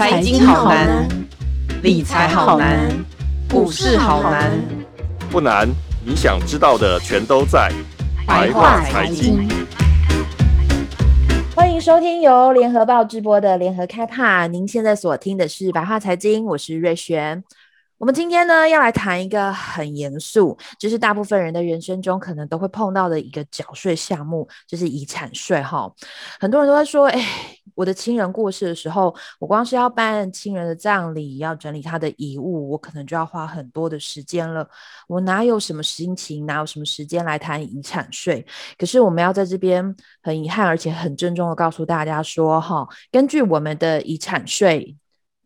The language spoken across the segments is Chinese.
财经好难，理财好难，股市好难。不难，你想知道的全都在白话财经。欢迎收听由联合报直播的联合开趴。您现在所听的是白话财经，我是瑞璇。我们今天呢，要来谈一个很严肃，就是大部分人的人生中可能都会碰到的一个缴税项目，就是遗产税哈。很多人都在说，哎，我的亲人过世的时候，我光是要办亲人的葬礼，要整理他的遗物，我可能就要花很多的时间了。我哪有什么心情，哪有什么时间来谈遗产税？可是我们要在这边很遗憾，而且很郑重的告诉大家说，哈，根据我们的遗产税。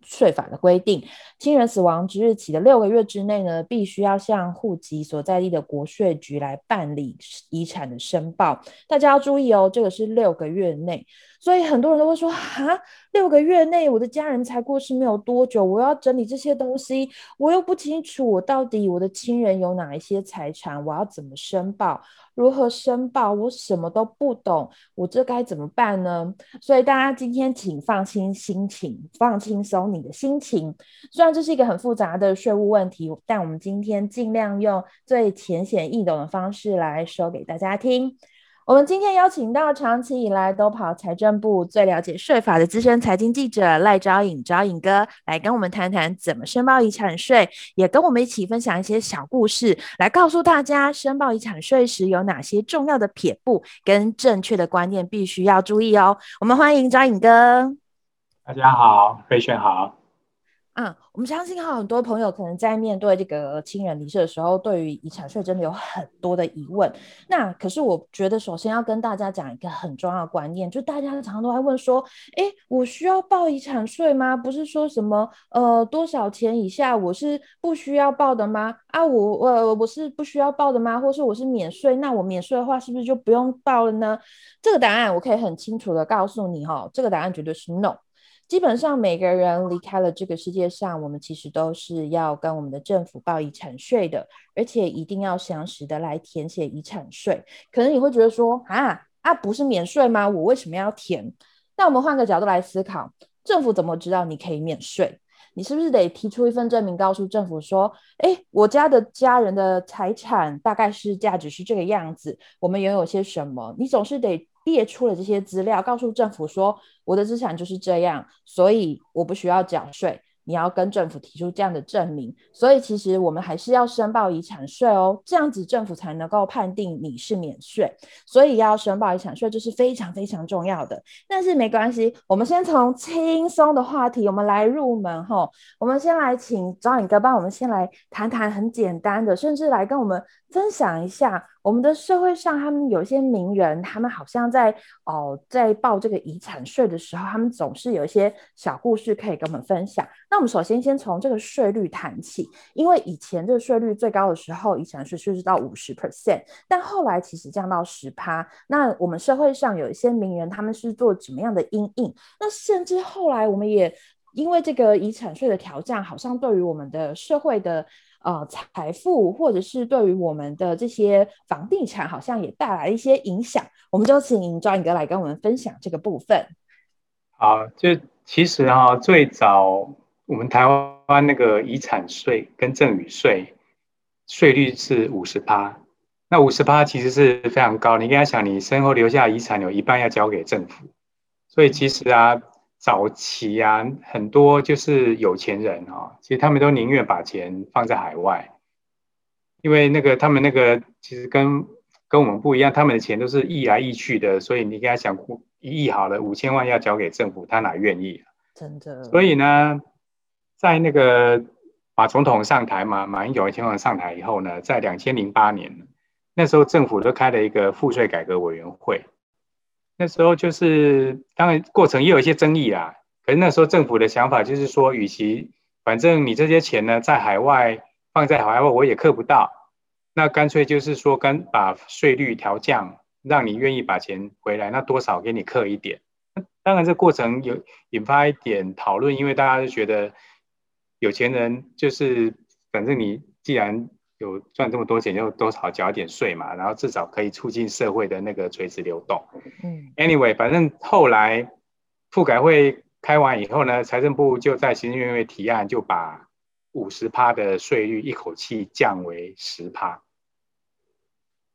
税法的规定，亲人死亡之日起的六个月之内呢，必须要向户籍所在地的国税局来办理遗产的申报。大家要注意哦，这个是六个月内。所以很多人都会说哈，六个月内我的家人才过世没有多久，我要整理这些东西，我又不清楚我到底我的亲人有哪一些财产，我要怎么申报？如何申报？我什么都不懂，我这该怎么办呢？所以大家今天请放轻心情，放轻松你的心情。虽然这是一个很复杂的税务问题，但我们今天尽量用最浅显易懂的方式来说给大家听。我们今天邀请到长期以来都跑财政部、最了解税法的资深财经记者赖昭颖，昭颖哥来跟我们谈谈怎么申报遗产税，也跟我们一起分享一些小故事，来告诉大家申报遗产税时有哪些重要的撇步跟正确的观念必须要注意哦。我们欢迎昭颖哥。大家好，飞轩好。啊，我们相信哈，很多朋友可能在面对这个亲人离世的时候，对于遗产税真的有很多的疑问。那可是我觉得，首先要跟大家讲一个很重要的观念，就大家常常都在问说，哎，我需要报遗产税吗？不是说什么呃多少钱以下我是不需要报的吗？啊，我我、呃、我是不需要报的吗？或是我是免税？那我免税的话，是不是就不用报了呢？这个答案我可以很清楚的告诉你哈，这个答案绝对是 no。基本上每个人离开了这个世界上，我们其实都是要跟我们的政府报遗产税的，而且一定要详实的来填写遗产税。可能你会觉得说啊啊，不是免税吗？我为什么要填？那我们换个角度来思考，政府怎么知道你可以免税？你是不是得提出一份证明，告诉政府说，哎，我家的家人的财产大概是价值是这个样子，我们拥有些什么？你总是得。列出了这些资料，告诉政府说，我的资产就是这样，所以我不需要缴税。你要跟政府提出这样的证明，所以其实我们还是要申报遗产税哦，这样子政府才能够判定你是免税。所以要申报遗产税，这是非常非常重要的。但是没关系，我们先从轻松的话题，我们来入门哈。我们先来请张颖哥帮我们先来谈谈很简单的，甚至来跟我们分享一下。我们的社会上，他们有些名人，他们好像在哦，在报这个遗产税的时候，他们总是有一些小故事可以跟我们分享。那我们首先先从这个税率谈起，因为以前这个税率最高的时候，遗产税税是到五十 percent，但后来其实降到十趴。那我们社会上有一些名人，他们是做怎么样的因应？那甚至后来我们也因为这个遗产税的调降，好像对于我们的社会的。呃，财富或者是对于我们的这些房地产，好像也带来一些影响。我们就请昭颖哥来跟我们分享这个部分。好，就其实啊，最早我们台湾那个遗产税跟赠与税税率是五十趴，那五十趴其实是非常高。你应该想，你身后留下遗产有一半要交给政府，所以其实啊。早期啊，很多就是有钱人啊，其实他们都宁愿把钱放在海外，因为那个他们那个其实跟跟我们不一样，他们的钱都是溢来溢去的，所以你给他想一亿好了，五千万要交给政府，他哪愿意啊？真的。所以呢，在那个马总统上台嘛，马英九前总统上台以后呢，在两千零八年，那时候政府都开了一个赋税改革委员会。那时候就是，当然过程也有一些争议啦。可是那时候政府的想法就是说，与其反正你这些钱呢在海外放在海外，我也克不到，那干脆就是说，跟把税率调降，让你愿意把钱回来，那多少给你克一点。当然这过程有引发一点讨论，因为大家都觉得有钱人就是，反正你既然。有赚这么多钱，就多少缴点税嘛，然后至少可以促进社会的那个垂直流动。嗯，anyway，反正后来赋改会开完以后呢，财政部就在行政院会提案，就把五十趴的税率一口气降为十趴。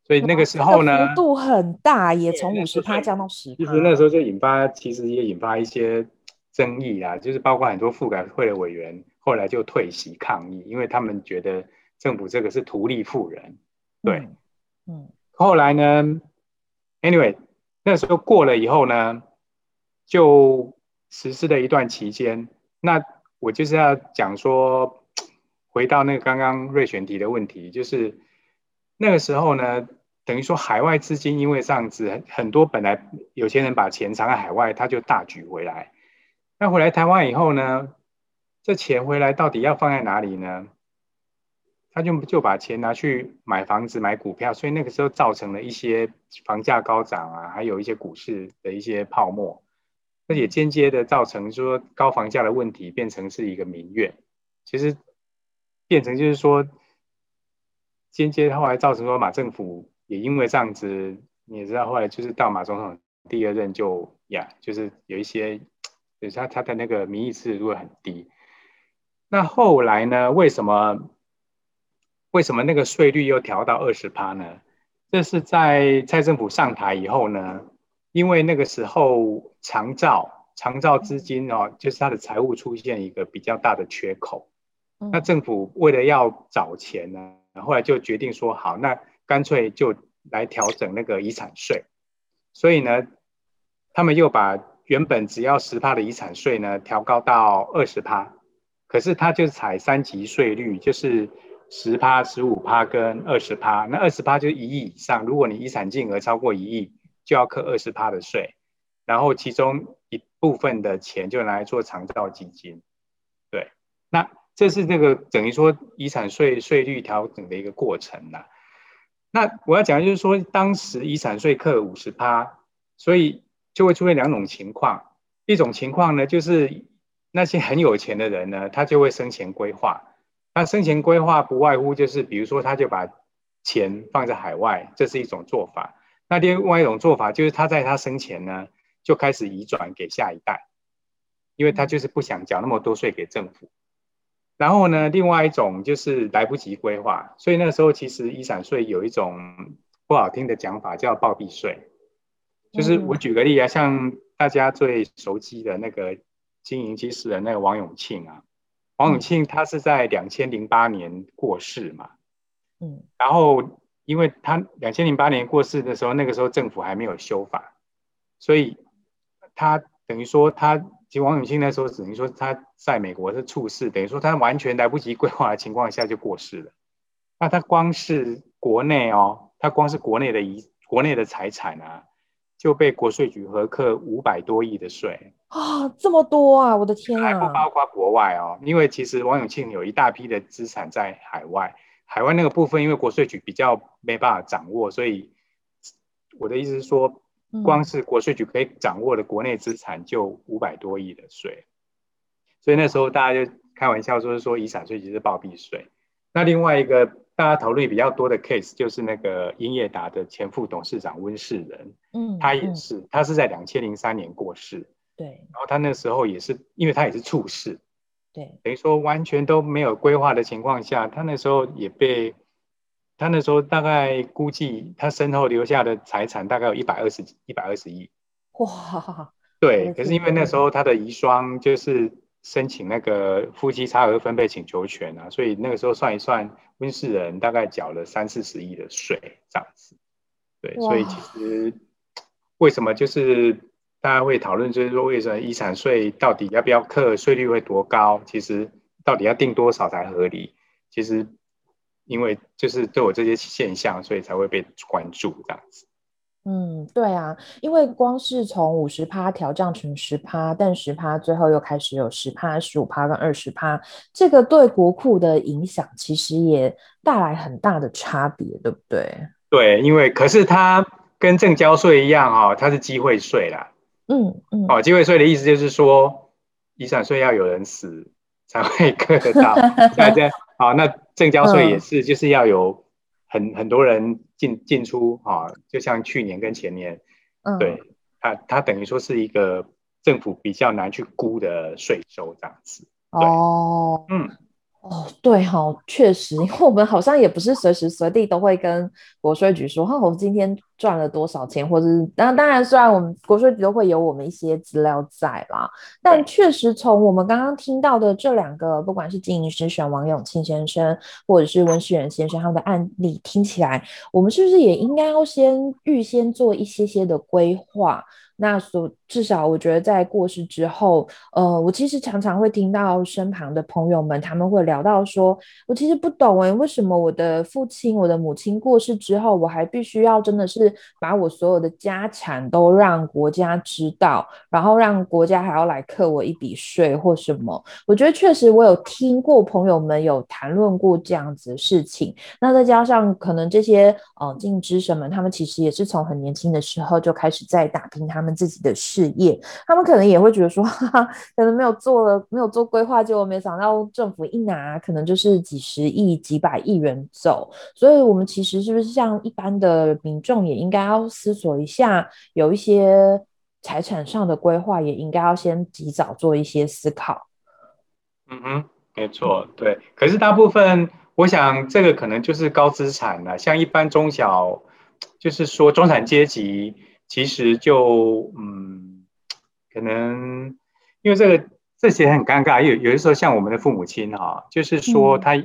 所以那个时候呢，幅度很大，也从五十趴降到十趴。其实那时候就引发，其实也引发一些争议啊，就是包括很多复改会的委员后来就退席抗议，因为他们觉得政府这个是图利富人。对，嗯，嗯，后来呢，anyway，那时候过了以后呢，就实施了一段期间。那我就是要讲说，回到那个刚刚瑞选提的问题，就是那个时候呢。等于说，海外资金因为这样子，很多本来有钱人把钱藏在海外，他就大举回来。那回来台湾以后呢，这钱回来到底要放在哪里呢？他就就把钱拿去买房子、买股票，所以那个时候造成了一些房价高涨啊，还有一些股市的一些泡沫，那也间接的造成说高房价的问题变成是一个民怨。其实变成就是说，间接后来造成说马政府。也因为这样子，你也知道，后来就是到马总统第二任就呀，就是有一些，就是他他的那个民意支持度很低。那后来呢？为什么为什么那个税率又调到二十趴呢？这是在蔡政府上台以后呢，因为那个时候长照长照资金哦，就是他的财务出现一个比较大的缺口。那政府为了要找钱呢，后来就决定说好那。干脆就来调整那个遗产税，所以呢，他们又把原本只要十趴的遗产税呢调高到二十趴，可是它就是采三级税率，就是十趴、十五趴跟二十趴。那二十趴就是一亿以上，如果你遗产金额超过一亿，就要扣二十趴的税，然后其中一部分的钱就拿来做长照基金。对，那这是这个等于说遗产税税率调整的一个过程呐。那我要讲的就是说，当时遗产税课五十趴，所以就会出现两种情况。一种情况呢，就是那些很有钱的人呢，他就会生前规划。那生前规划不外乎就是，比如说他就把钱放在海外，这是一种做法。那另外一种做法就是他在他生前呢，就开始移转给下一代，因为他就是不想缴那么多税给政府。然后呢，另外一种就是来不及规划，所以那个时候其实遗产税有一种不好听的讲法叫暴毙税，就是我举个例啊，像大家最熟悉的那个经营机师的那个王永庆啊，王永庆他是在两千零八年过世嘛，嗯，然后因为他两千零八年过世的时候，那个时候政府还没有修法，所以他等于说他。其实王永庆那时候只能说他在美国是处世，等于说他完全来不及规划的情况下就过世了。那他光是国内哦，他光是国内的遗国内的财产啊，就被国税局核课五百多亿的税啊，这么多啊！我的天啊！还不包括国外哦，因为其实王永庆有一大批的资产在海外，海外那个部分因为国税局比较没办法掌握，所以我的意思是说。光是国税局可以掌握的国内资产就五百多亿的税，所以那时候大家就开玩笑说是说遗产税其实是暴毙税。那另外一个大家讨论比较多的 case 就是那个英业达的前副董事长温世仁，嗯，他也是，他是在两千零三年过世，对，然后他那时候也是，因为他也是处世，对，等于说完全都没有规划的情况下，他那时候也被。他那时候大概估计，他身后留下的财产大概有一百二十一百二十亿。哇！对，可是因为那时候他的遗孀就是申请那个夫妻差额分配请求权啊，所以那个时候算一算，温世仁大概缴了三四十亿的税这样子。对，所以其实为什么就是大家会讨论，就是说为什么遗产税到底要不要课，税率会多高？其实到底要定多少才合理？其实。因为就是都有这些现象，所以才会被关注这样子。嗯，对啊，因为光是从五十趴调降成十趴，但十趴最后又开始有十趴、十五趴跟二十趴，这个对国库的影响其实也带来很大的差别，对不对？对，因为可是它跟正交税一样、哦，它是机会税啦。嗯嗯。哦，机会税的意思就是说，遗产税要有人死才会 课得到，大家。好，那正交税也是，就是要有很、嗯、很多人进进出啊，就像去年跟前年，嗯、对，它它等于说是一个政府比较难去估的税收这样子。哦，嗯。哦，对哈、哦，确实，因为我们好像也不是随时随地都会跟国税局说，哈，我们今天赚了多少钱，或者是当当然，虽然我们国税局都会有我们一些资料在啦，但确实从我们刚刚听到的这两个，不管是经营师选王永庆先生，或者是温世仁先生他们的案例，听起来，我们是不是也应该要先预先做一些些的规划？那所至少，我觉得在过世之后，呃，我其实常常会听到身旁的朋友们，他们会聊到说，我其实不懂哎，为什么我的父亲、我的母亲过世之后，我还必须要真的是把我所有的家产都让国家知道，然后让国家还要来扣我一笔税或什么？我觉得确实，我有听过朋友们有谈论过这样子的事情。那再加上可能这些呃经营之神们，他们其实也是从很年轻的时候就开始在打拼他们。自己的事事业，他们可能也会觉得说，哈哈，可能没有做了，没有做规划，结果没想到政府一拿，可能就是几十亿、几百亿元走。所以，我们其实是不是像一般的民众，也应该要思索一下，有一些财产上的规划，也应该要先及早做一些思考。嗯哼，没错，对。可是大部分，我想这个可能就是高资产了，像一般中小，就是说中产阶级。其实就嗯，可能因为这个这些很尴尬，有有的时候像我们的父母亲哈，就是说他，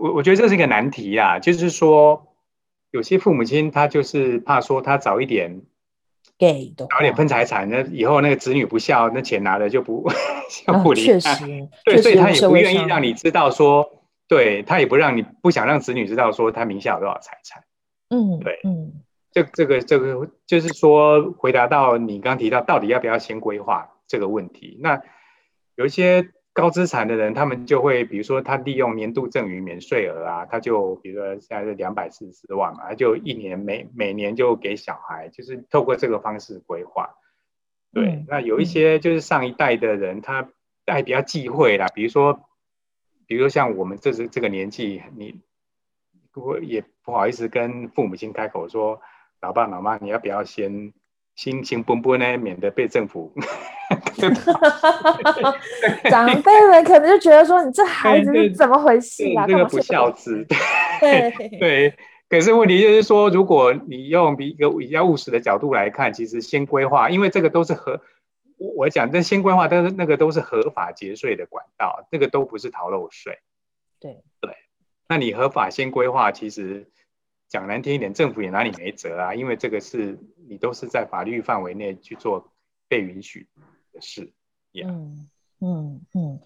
我、嗯、我觉得这是一个难题呀，就是说有些父母亲他就是怕说他早一点给早点分财产，那以后那个子女不孝，那钱拿了就不 就不理他，确实，对，所以他也不愿意让你知道说，对他也不让你不想让子女知道说他名下有多少财产，嗯，对，嗯。这这个这个就是说，回答到你刚刚提到，到底要不要先规划这个问题？那有一些高资产的人，他们就会，比如说他利用年度赠与免税额啊，他就比如说现在是两百四十四万嘛，他就一年每每年就给小孩，就是透过这个方式规划。对，嗯、那有一些就是上一代的人，他还比较忌讳啦，比如说，比如说像我们这是这个年纪，你我也不好意思跟父母亲开口说。老爸老妈，你要不要先心情奔波呢？免得被政府 长辈们可能就觉得说，你这孩子是怎么回事啊？这个不孝子。对 对。可是问题就是说，如果你用一个比较务实的角度来看，其实先规划，因为这个都是合，我讲这先规划，但是那个都是合法节税的管道，这个都不是逃漏税。对对。那你合法先规划，其实。讲难听一点，政府也拿你没辙啊，因为这个是你都是在法律范围内去做被允许的事。也嗯嗯嗯，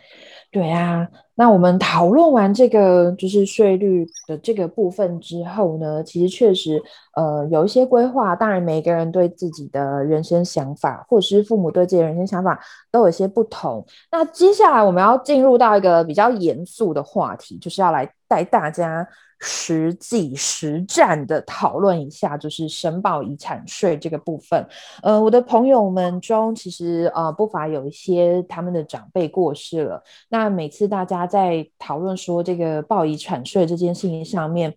对啊。那我们讨论完这个就是税率的这个部分之后呢，其实确实呃有一些规划。当然，每个人对自己的人生想法，或者是父母对自己的人生想法都有些不同。那接下来我们要进入到一个比较严肃的话题，就是要来带大家。实际实战的讨论一下，就是申报遗产税这个部分。呃，我的朋友们中，其实呃不乏有一些他们的长辈过世了。那每次大家在讨论说这个报遗产税这件事情上面，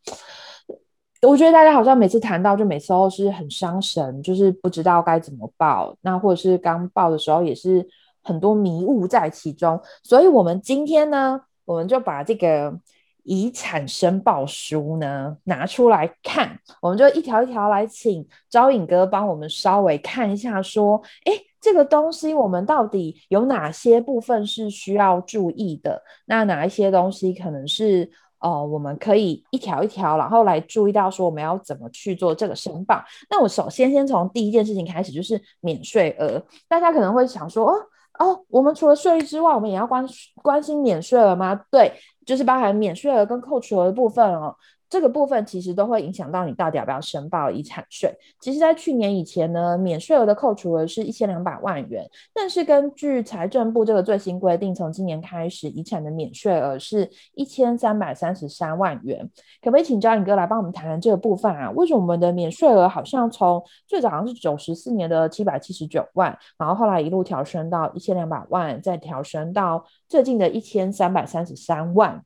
我觉得大家好像每次谈到，就每次都是很伤神，就是不知道该怎么报。那或者是刚报的时候，也是很多迷雾在其中。所以，我们今天呢，我们就把这个。遗产申报书呢，拿出来看，我们就一条一条来，请昭颖哥帮我们稍微看一下，说，哎，这个东西我们到底有哪些部分是需要注意的？那哪一些东西可能是，呃，我们可以一条一条，然后来注意到说我们要怎么去做这个申报？那我首先先从第一件事情开始，就是免税额，大家可能会想说，哦哦，我们除了税率之外，我们也要关关心免税了吗？对。就是包含免税额跟扣除额的部分哦。这个部分其实都会影响到你到底要不要申报遗产税。其实，在去年以前呢，免税额的扣除额是一千两百万元，但是根据财政部这个最新规定，从今年开始，遗产的免税额是一千三百三十三万元。可不可以请昭颖哥来帮我们谈谈这个部分啊？为什么我们的免税额好像从最早好像是九十四年的七百七十九万，然后后来一路调升到一千两百万，再调升到最近的一千三百三十三万？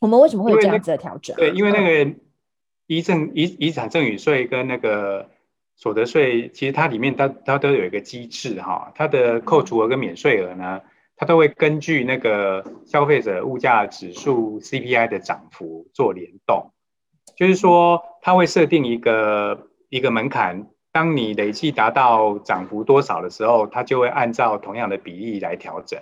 我们为什么会有这样子的调整？对，因为那个遗赠遗遗产赠与税跟那个所得税其实它里面它它都有一个机制哈，它的扣除额跟免税额呢，它都会根据那个消费者物价指数 CPI 的涨幅做联动，就是说它会设定一个一个门槛，当你累计达到涨幅多少的时候，它就会按照同样的比例来调整。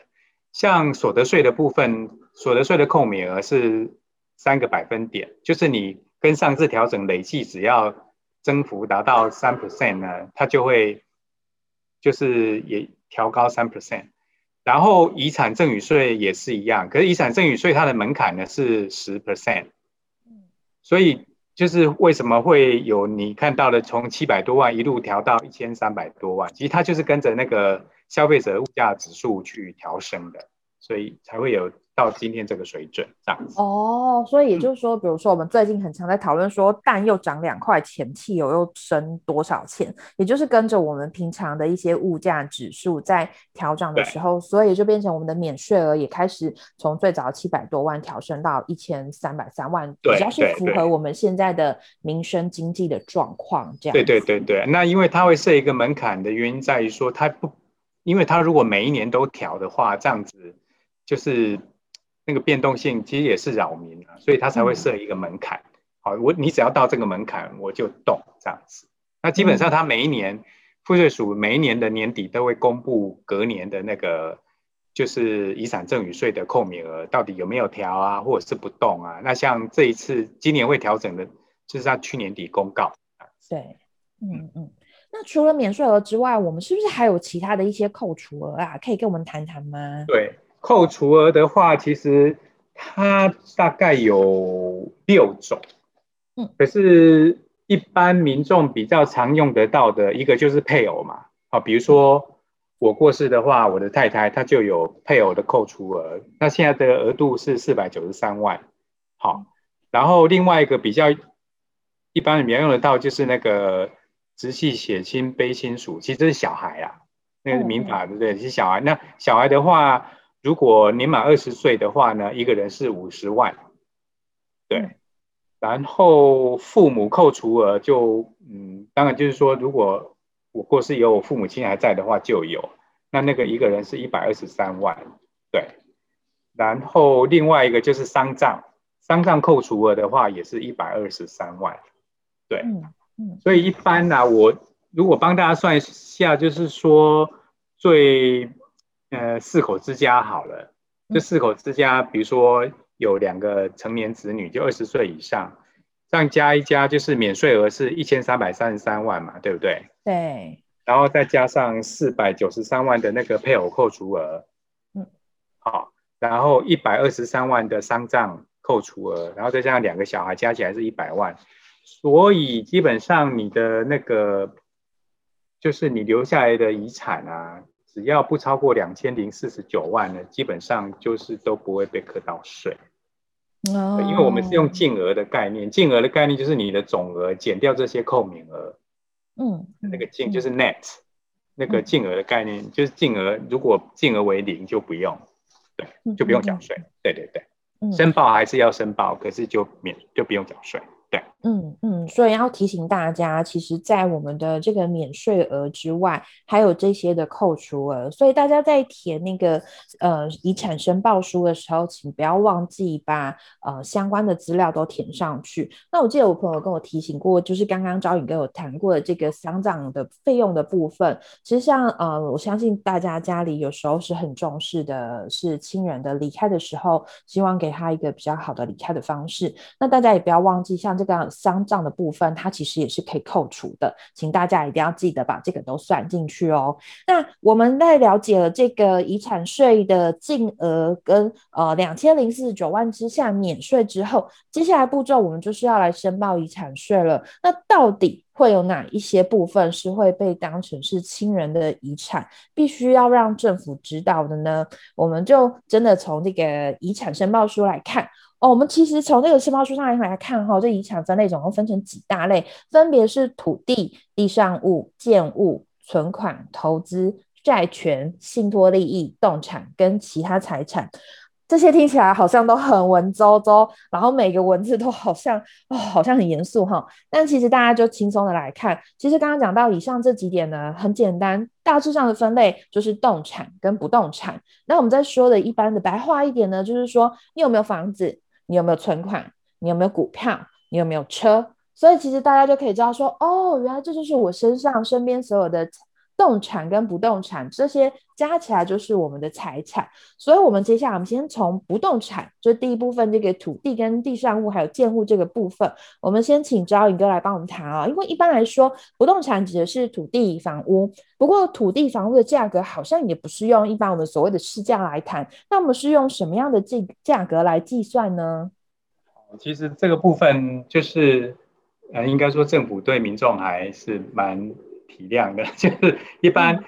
像所得税的部分，所得税的扣免额是三个百分点，就是你跟上次调整累计只要。增幅达到三 percent 呢，它就会就是也调高三 percent，然后遗产赠与税也是一样，可是遗产赠与税它的门槛呢是十 percent，所以就是为什么会有你看到的从七百多万一路调到一千三百多万，其实它就是跟着那个消费者物价指数去调升的，所以才会有。到今天这个水准这样子哦，所以也就是说，嗯、比如说我们最近很常在讨论说，蛋又涨两块钱，汽油又升多少钱，也就是跟着我们平常的一些物价指数在调涨的时候，所以就变成我们的免税额也开始从最早七百多万调升到一千三百三万，比较是符合我们现在的民生经济的状况这样。对对对对，那因为它会设一个门槛的原因在于说，它不，因为它如果每一年都调的话，这样子就是。那个变动性其实也是扰民啊，所以他才会设一个门槛。好，我你只要到这个门槛，我就动这样子。那基本上它每一年，赋税署每一年的年底都会公布隔年的那个就是遗产赠与税的扣免额到底有没有调啊，或者是不动啊。那像这一次今年会调整的，就是他去年底公告。对，嗯嗯。那除了免税额之外，我们是不是还有其他的一些扣除额啊？可以跟我们谈谈吗？对。扣除额的话，其实它大概有六种，嗯，可是，一般民众比较常用得到的一个就是配偶嘛，好，比如说我过世的话，我的太太她就有配偶的扣除额，那现在的额度是四百九十三万，好，然后另外一个比较一般人比较用得到就是那个直系血亲卑亲属，其实这是小孩啊，那个是民法对不对？是小孩，那小孩的话。如果年满二十岁的话呢，一个人是五十万，对。然后父母扣除额就，嗯，当然就是说，如果我过世以后，我父母亲还在的话就有，那那个一个人是一百二十三万，对。然后另外一个就是丧葬，丧葬扣除额的话也是一百二十三万，对。嗯嗯。所以一般呢、啊，我如果帮大家算一下，就是说最。呃，四口之家好了，这四口之家，比如说有两个成年子女，就二十岁以上，这样加一加，就是免税额是一千三百三十三万嘛，对不对？对。然后再加上四百九十三万的那个配偶扣除额，嗯，好，然后一百二十三万的丧葬扣除额，然后再加上两个小孩，加起来是一百万，所以基本上你的那个就是你留下来的遗产啊。只要不超过两千零四十九万呢，基本上就是都不会被课到税。哦，因为我们是用净额的概念，净额的概念就是你的总额减掉这些扣免额。嗯，那个净就是 net，嗯，那个净额的概念就是净额，如果净额为零就不用，对，就不用缴税。对对对，申报还是要申报，可是就免就不用缴税。对，嗯嗯，所以要提醒大家，其实，在我们的这个免税额之外，还有这些的扣除额，所以大家在填那个呃遗产申报书的时候，请不要忘记把呃相关的资料都填上去。那我记得我朋友跟我提醒过，就是刚刚招颖跟我谈过的这个丧葬的费用的部分，其实像呃，我相信大家家里有时候是很重视的，是亲人的离开的时候，希望给他一个比较好的离开的方式。那大家也不要忘记，像这个丧葬的部分，它其实也是可以扣除的，请大家一定要记得把这个都算进去哦。那我们在了解了这个遗产税的净额跟呃两千零四十九万之下免税之后，接下来步骤我们就是要来申报遗产税了。那到底会有哪一些部分是会被当成是亲人的遗产，必须要让政府知道的呢？我们就真的从这个遗产申报书来看。哦，我们其实从这个申报书上来看，哈，这遗产分类总共分成几大类，分别是土地、地上物、建物、存款、投资、债权、信托利益、动产跟其他财产。这些听起来好像都很文绉绉，然后每个文字都好像哦，好像很严肃哈。但其实大家就轻松的来看，其实刚刚讲到以上这几点呢，很简单，大致上的分类就是动产跟不动产。那我们在说的一般的白话一点呢，就是说你有没有房子，你有没有存款，你有没有股票，你有没有车。所以其实大家就可以知道说，哦，原来这就是我身上身边所有的。动产跟不动产这些加起来就是我们的财产，所以，我们接下来我们先从不动产，就第一部分这个土地跟地上物还有建物这个部分，我们先请招颖哥来帮我们谈啊。因为一般来说，不动产指的是土地房屋，不过土地房屋的价格好像也不是用一般我们所谓的市价来谈，那我们是用什么样的计价格来计算呢？其实这个部分就是，呃，应该说政府对民众还是蛮。体谅的，就是一般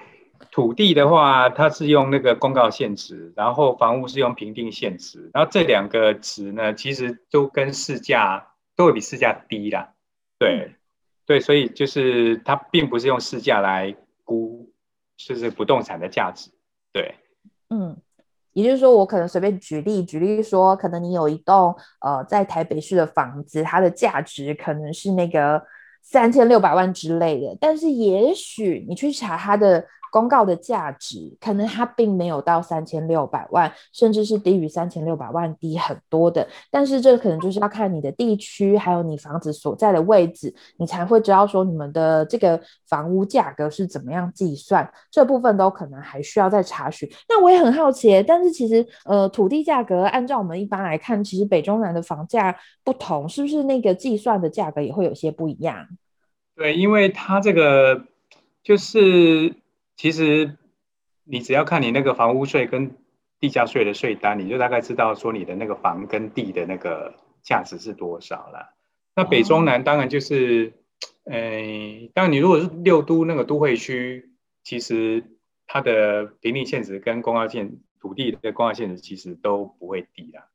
土地的话，它是用那个公告现值，然后房屋是用评定现值，然后这两个值呢，其实都跟市价都会比市价低啦。对，对，所以就是它并不是用市价来估，就是不动产的价值。对，嗯，也就是说，我可能随便举例，举例说，可能你有一栋呃在台北市的房子，它的价值可能是那个。三千六百万之类的，但是也许你去查他的公告的价值，可能它并没有到三千六百万，甚至是低于三千六百万，低很多的。但是这可能就是要看你的地区，还有你房子所在的位置，你才会知道说你们的这个房屋价格是怎么样计算。这部分都可能还需要再查询。那我也很好奇，但是其实呃，土地价格按照我们一般来看，其实北中南的房价不同，是不是那个计算的价格也会有些不一样？对，因为它这个就是。其实你只要看你那个房屋税跟地价税的税单，你就大概知道说你的那个房跟地的那个价值是多少了。那北中南当然就是，哎、呃，当然你如果是六都那个都会区，其实它的评定现值跟公告现土地的公告现值其实都不会低啦。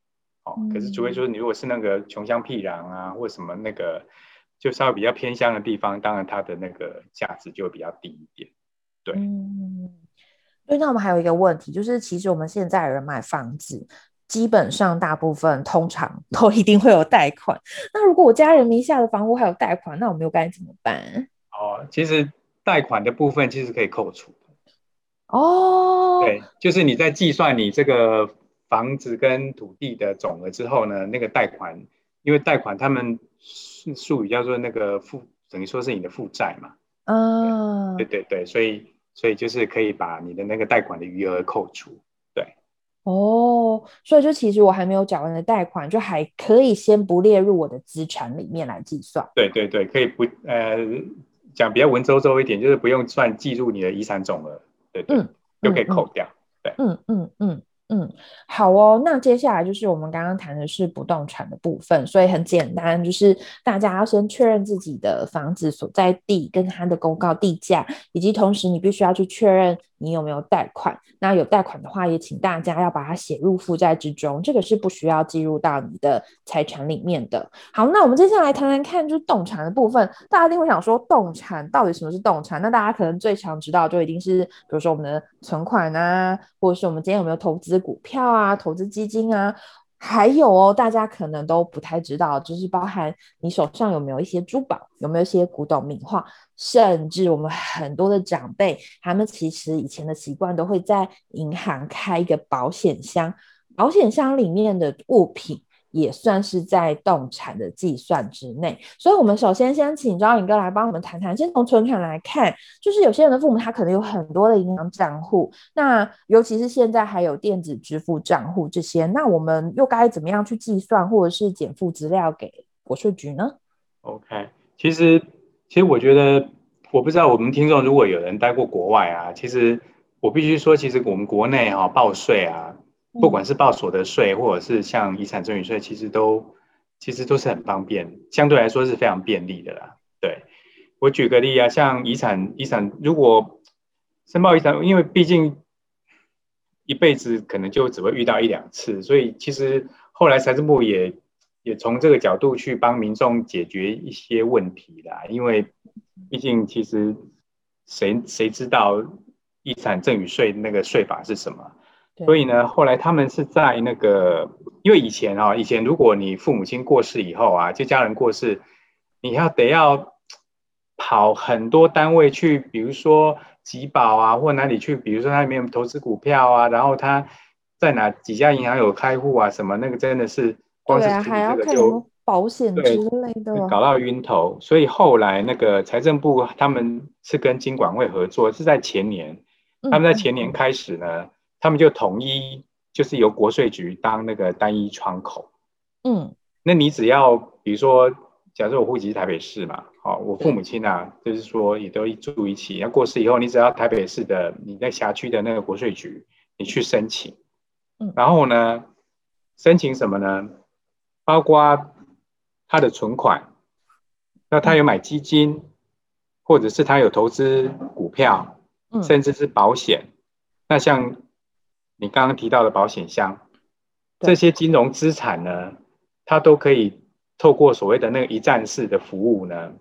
哦，可是除非说你如果是那个穷乡僻壤啊，或什么那个就稍微比较偏乡的地方，当然它的那个价值就会比较低一点。对，嗯，对，那我们还有一个问题，就是其实我们现在人买房子，基本上大部分通常 都一定会有贷款。那如果我家人名下的房屋还有贷款，那我们又该怎么办？哦，其实贷款的部分其实可以扣除。哦，对，就是你在计算你这个房子跟土地的总额之后呢，那个贷款，因为贷款他们术语叫做那个负，等于说是你的负债嘛。嗯，对对对，所以所以就是可以把你的那个贷款的余额扣除，对。哦，所以就其实我还没有缴完的贷款，就还可以先不列入我的资产里面来计算。对对对，可以不呃讲比较文绉绉一点，就是不用算计入你的遗产总额，对对，嗯，就可以扣掉，对，嗯嗯嗯。嗯，好哦。那接下来就是我们刚刚谈的是不动产的部分，所以很简单，就是大家要先确认自己的房子所在地跟它的公告地价，以及同时你必须要去确认你有没有贷款。那有贷款的话，也请大家要把它写入负债之中，这个是不需要计入到你的财产里面的。好，那我们接下来谈谈看，就是动产的部分，大家一定会想说，动产到底什么是动产？那大家可能最常知道就一定是，比如说我们的存款啊，或者是我们今天有没有投资。股票啊，投资基金啊，还有哦，大家可能都不太知道，就是包含你手上有没有一些珠宝，有没有一些古董名画，甚至我们很多的长辈，他们其实以前的习惯都会在银行开一个保险箱，保险箱里面的物品。也算是在动产的计算之内，所以，我们首先先请张颖哥来帮我们谈谈。先从存款来看，就是有些人的父母他可能有很多的银行账户，那尤其是现在还有电子支付账户这些，那我们又该怎么样去计算，或者是检附资料给国税局呢？OK，其实，其实我觉得，我不知道我们听众如果有人待过国外啊，其实我必须说，其实我们国内哈、报税啊。不管是报所得税，或者是像遗产赠与税，其实都其实都是很方便，相对来说是非常便利的啦。对，我举个例啊，像遗产遗产，如果申报遗产，因为毕竟一辈子可能就只会遇到一两次，所以其实后来财政部也也从这个角度去帮民众解决一些问题啦。因为毕竟其实谁谁知道遗产赠与税那个税法是什么？所以呢，后来他们是在那个，因为以前啊，以前如果你父母亲过世以后啊，就家人过世，你要得要跑很多单位去，比如说集保啊，或哪里去，比如说他里面有投资股票啊，然后他在哪几家银行有开户啊，什么那个真的是光是这个就保险之类的，搞到晕头。所以后来那个财政部他们是跟金管会合作，是在前年，他们在前年开始呢。嗯他们就统一，就是由国税局当那个单一窗口。嗯，那你只要，比如说，假设我户籍是台北市嘛，好，我父母亲啊，就是说也都住一起。要过世以后，你只要台北市的你在辖区的那个国税局，你去申请。嗯，然后呢，申请什么呢？包括他的存款，那他有买基金，或者是他有投资股票，甚至是保险。那像你刚刚提到的保险箱，这些金融资产呢，它都可以透过所谓的那个一站式的服务呢，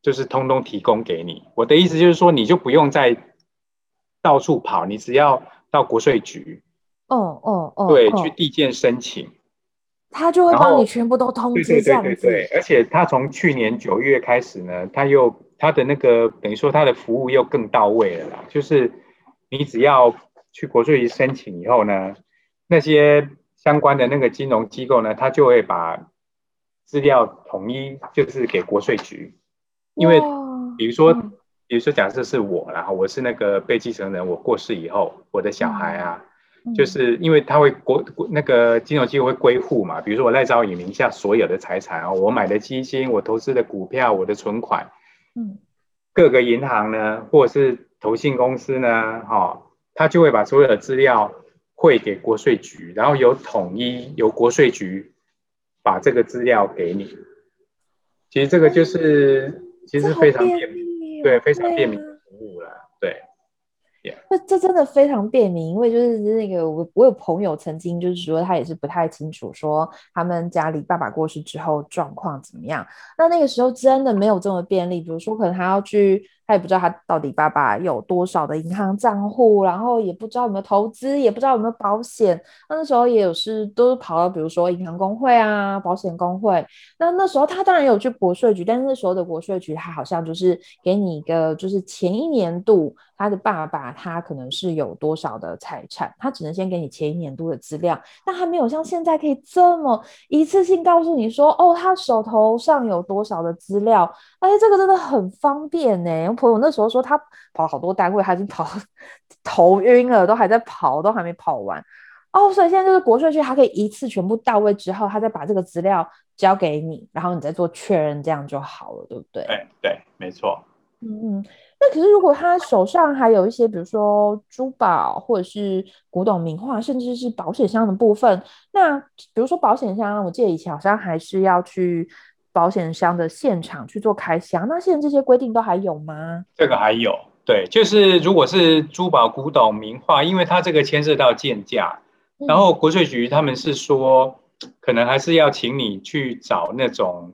就是通通提供给你。我的意思就是说，你就不用再到处跑，你只要到国税局，哦哦哦，对，去递件申请，他就会帮你全部都通知这样子。对对对对对，而且他从去年九月开始呢，他又他的那个等于说他的服务又更到位了啦，就是你只要。去国税局申请以后呢，那些相关的那个金融机构呢，他就会把资料统一，就是给国税局。因为比如说，比如说假设是我，然后我是那个被继承人，我过世以后，我的小孩啊，就是因为他会国那个金融机构会归户嘛，比如说我赖昭颖名下所有的财产啊，我买的基金，我投资的股票，我的存款，嗯，各个银行呢，或者是投信公司呢，哈。他就会把所有的资料汇给国税局，然后由统一由国税局把这个资料给你。其实这个就是其实非常便民，对，非常便民的服务了，对。这、yeah. 这真的非常便民，因为就是那个我我有朋友曾经就是说他也是不太清楚说他们家里爸爸过世之后状况怎么样，那那个时候真的没有这么便利，比如说可能他要去。他也不知道他到底爸爸有多少的银行账户，然后也不知道有没有投资，也不知道有没有保险。那那时候也有是都是跑到比如说银行工会啊、保险工会。那那时候他当然有去国税局，但是那时候的国税局他好像就是给你一个就是前一年度他的爸爸他可能是有多少的财产，他只能先给你前一年度的资料，但还没有像现在可以这么一次性告诉你说哦，他手头上有多少的资料。哎，这个真的很方便呢。我朋友那时候说他跑了好多单位，他已经跑 头晕了，都还在跑，都还没跑完。哦，所以现在就是国税局，他可以一次全部到位之后，他再把这个资料交给你，然后你再做确认，这样就好了，对不对？对对，没错。嗯嗯。那可是如果他手上还有一些，比如说珠宝或者是古董名画，甚至是保险箱的部分，那比如说保险箱，我记得以前好像还是要去。保险箱的现场去做开箱，那现在这些规定都还有吗？这个还有，对，就是如果是珠宝、古董、名画，因为它这个牵涉到鉴价，嗯，然后国税局他们是说，可能还是要请你去找那种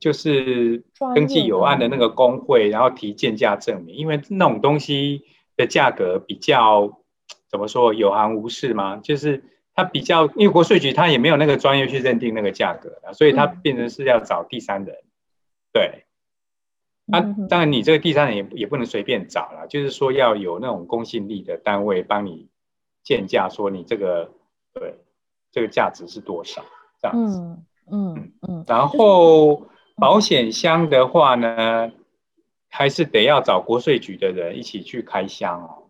就是登记有案的那个工会，然后提建价证明，因为那种东西的价格比较怎么说，有行无市嘛，就是。他比较，因为国税局他也没有那个专业去认定那个价格，所以他变成是要找第三人。嗯、对，那、啊、当然你这个第三人也也不能随便找了，就是说要有那种公信力的单位帮你建价，说你这个对这个价值是多少这样子。嗯嗯嗯。然后保险箱的话呢，还是得要找国税局的人一起去开箱哦。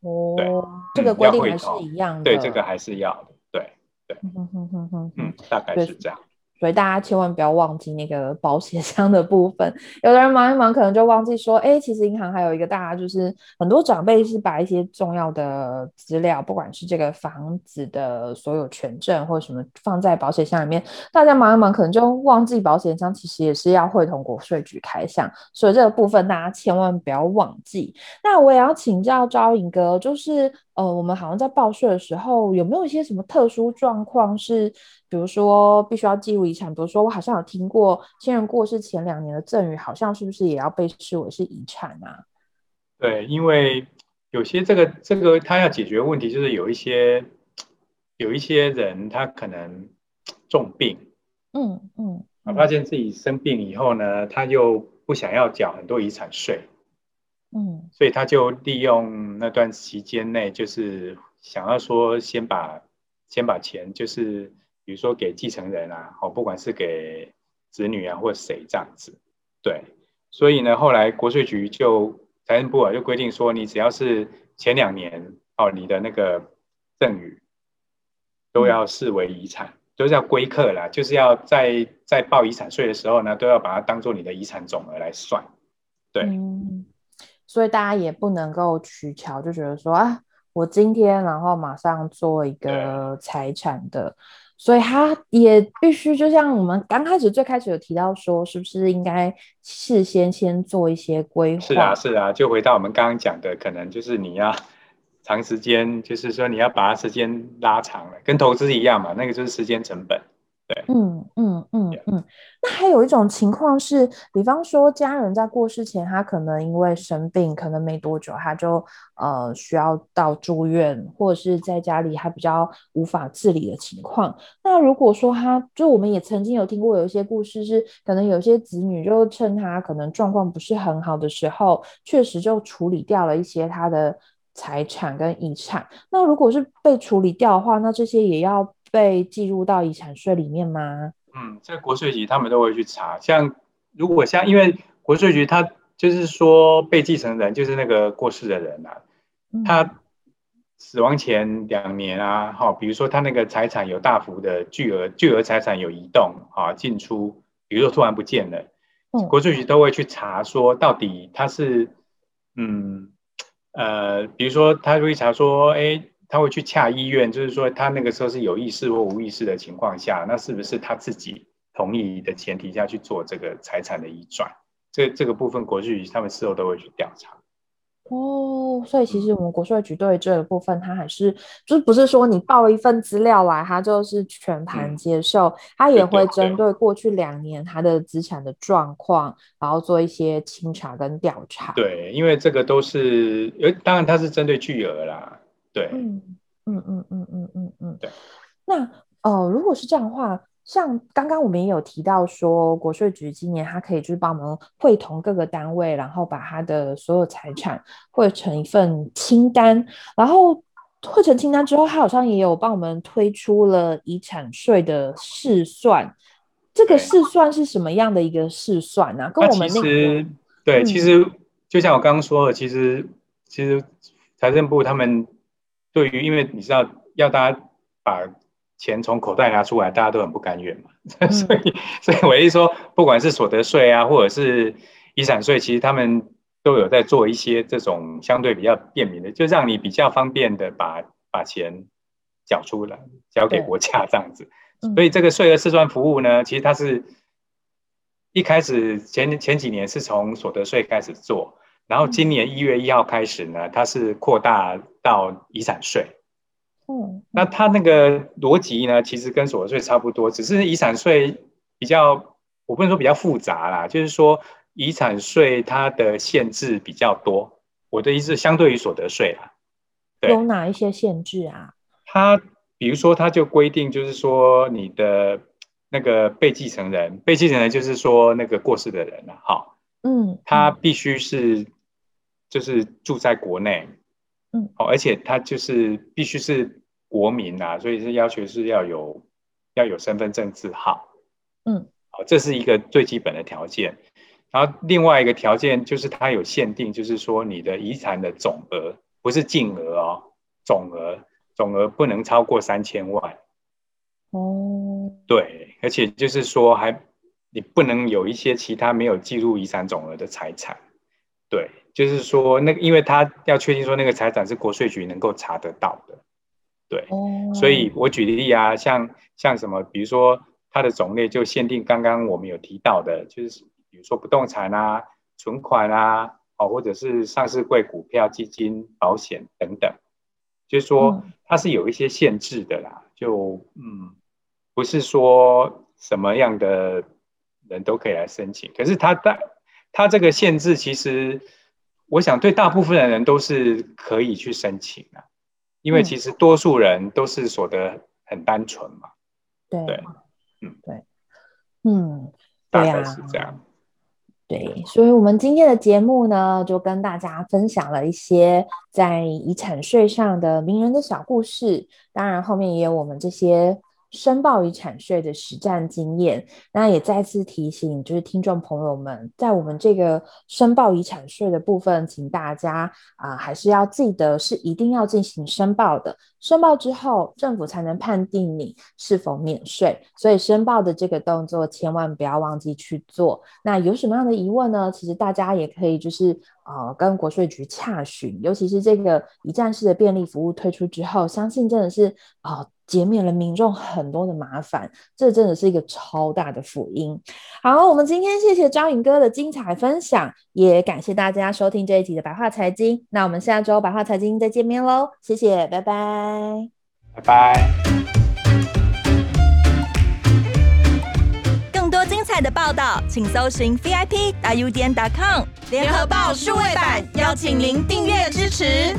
哦，对，这个规定还是一样的。对，这个还是要的。对对，嗯嗯嗯嗯嗯，大概是这样。所以大家千万不要忘记那个保险箱的部分。有的人忙一忙，可能就忘记说，哎，其实银行还有一个大家就是很多长辈是把一些重要的资料，不管是这个房子的所有权证或者什么放在保险箱里面。大家忙一忙，可能就忘记保险箱其实也是要会同国税局开箱，所以这个部分大家千万不要忘记。那我也要请教招颖哥，就是呃，我们好像在报税的时候，有没有一些什么特殊状况是？比如说，必须要记录遗产。比如说，我好像有听过亲人过世前两年的赠与，好像是不是也要被视为是遗产啊？对，因为有些这个这个他要解决问题，就是有一些有一些人他可能重病，嗯嗯，嗯，发现自己生病以后呢，他又不想要缴很多遗产税，嗯，所以他就利用那段期间内，就是想要说先把先把钱，就是比如说给继承人啊，哦，不管是给子女啊或谁这样子，对，所以呢，后来国税局就。财政部啊，就规定说，你只要是前两年哦，你的那个赠与都要视为遗产，都、嗯、是要归课啦，就是要在在报遗产税的时候呢，都要把它当做你的遗产总额来算。对、嗯，所以大家也不能够取巧，就觉得说啊，我今天然后马上做一个财产的。所以他也必须，就像我们刚开始最开始有提到说，是不是应该事先先做一些规划？是啊，是啊，就回到我们刚刚讲的，可能就是你要 长时间，就是说你要把它时间拉长了，跟投资一样嘛，那个就是时间成本。对，嗯嗯嗯嗯，那还有一种情况是，比方说家人在过世前，他可能因为生病，可能没多久他就呃需要到住院，或者是在家里还比较无法自理的情况。那如果说他，就我们也曾经有听过有一些故事是，可能有些子女就趁他可能状况不是很好的时候，确实就处理掉了一些他的财产跟遗产。那如果是被处理掉的话，那这些也要。被计入到遗产税里面吗？嗯，在国税局他们都会去查。像如果像，因为国税局他就是说被继承人就是那个过世的人啊，嗯、他死亡前两年啊，哈，比如说他那个财产有大幅的巨额巨额财产有移动啊进出，比如说突然不见了，嗯、国税局都会去查说到底他是嗯呃，比如说他会查说，哎。他会去洽医院，就是说他那个时候是有意识或无意识的情况下，那是不是他自己同意的前提下去做这个财产的移转？这这个部分国税局他们事后都会去调查。哦，所以其实我们国税局对这个部分，他还是就是不是说你报了一份资料来，他就是全盘接受，嗯、他也会针对过去两年他的资产的状况，然后做一些清查跟调查。对，因为这个都是，呃，当然他是针对巨额啦。对，嗯嗯嗯嗯嗯嗯嗯，对。那呃，如果是这样的话，像刚刚我们也有提到说，国税局今年它可以就是帮我们会同各个单位，然后把它的所有财产汇成一份清单，然后汇成清单之后，它好像也有帮我们推出了遗产税的试算。这个试算是什么样的一个试算呢？跟我们那个对，其实就像我刚刚说的，其实其实财政部他们。对于，因为你知道，要大家把钱从口袋拿出来，大家都很不甘愿嘛。嗯、所以，所以我一说，不管是所得税啊，或者是遗产税，其实他们都有在做一些这种相对比较便民的，就让你比较方便的把把钱缴出来，交给国家这样子。嗯、所以，这个税额试算服务呢，其实它是一开始前前几年是从所得税开始做。然后今年一月一号开始呢，它是扩大到遗产税。嗯，那它那个逻辑呢，其实跟所得税差不多，只是遗产税比较，我不能说比较复杂啦，就是说遗产税它的限制比较多。我的意思，相对于所得税啦，对，有哪一些限制啊？它比如说，它就规定，就是说你的那个被继承人，被继承人就是说那个过世的人了，哈，嗯，他必须是。就是住在国内，嗯，哦，而且他就是必须是国民啊，所以是要求是要有要有身份证字号，嗯，好，这是一个最基本的条件。然后另外一个条件就是它有限定，就是说你的遗产的总额不是净额哦，总额总额不能超过三千万。哦，对，而且就是说还你不能有一些其他没有记入遗产总额的财产，对。就是说，那个，因为他要确定说那个财产是国税局能够查得到的，对，哦、所以我举例啊，像像什么，比如说它的种类就限定刚刚我们有提到的，就是比如说不动产啊、存款啊，哦，或者是上市柜股票、基金、保险等等，就是说它是有一些限制的啦，就嗯，不是说什么样的人都可以来申请，可是它在它这个限制其实。我想对大部分的人都是可以去申请的，因为其实多数人都是所得很单纯嘛。对对，嗯对，嗯，大概是这样。对，所以，我们今天的节目呢，就跟大家分享了一些在遗产税上的名人的小故事。当然，后面也有我们这些。申报遗产税的实战经验，那也再次提醒，就是听众朋友们，在我们这个申报遗产税的部分，请大家啊、呃，还是要记得是一定要进行申报的。申报之后，政府才能判定你是否免税，所以申报的这个动作千万不要忘记去做。那有什么样的疑问呢？其实大家也可以就是啊跟国税局洽询，尤其是这个一站式的便利服务推出之后，相信真的是啊。减免了民众很多的麻烦，这真的是一个超大的福音。好，我们今天谢谢张颖哥的精彩分享，也感谢大家收听这一集的白话财经。那我们下周白话财经再见面喽，谢谢，拜拜，拜拜。更多精彩的报道，请搜寻 VIP 大 U 点 com 联合报数位版，邀请您订阅支持。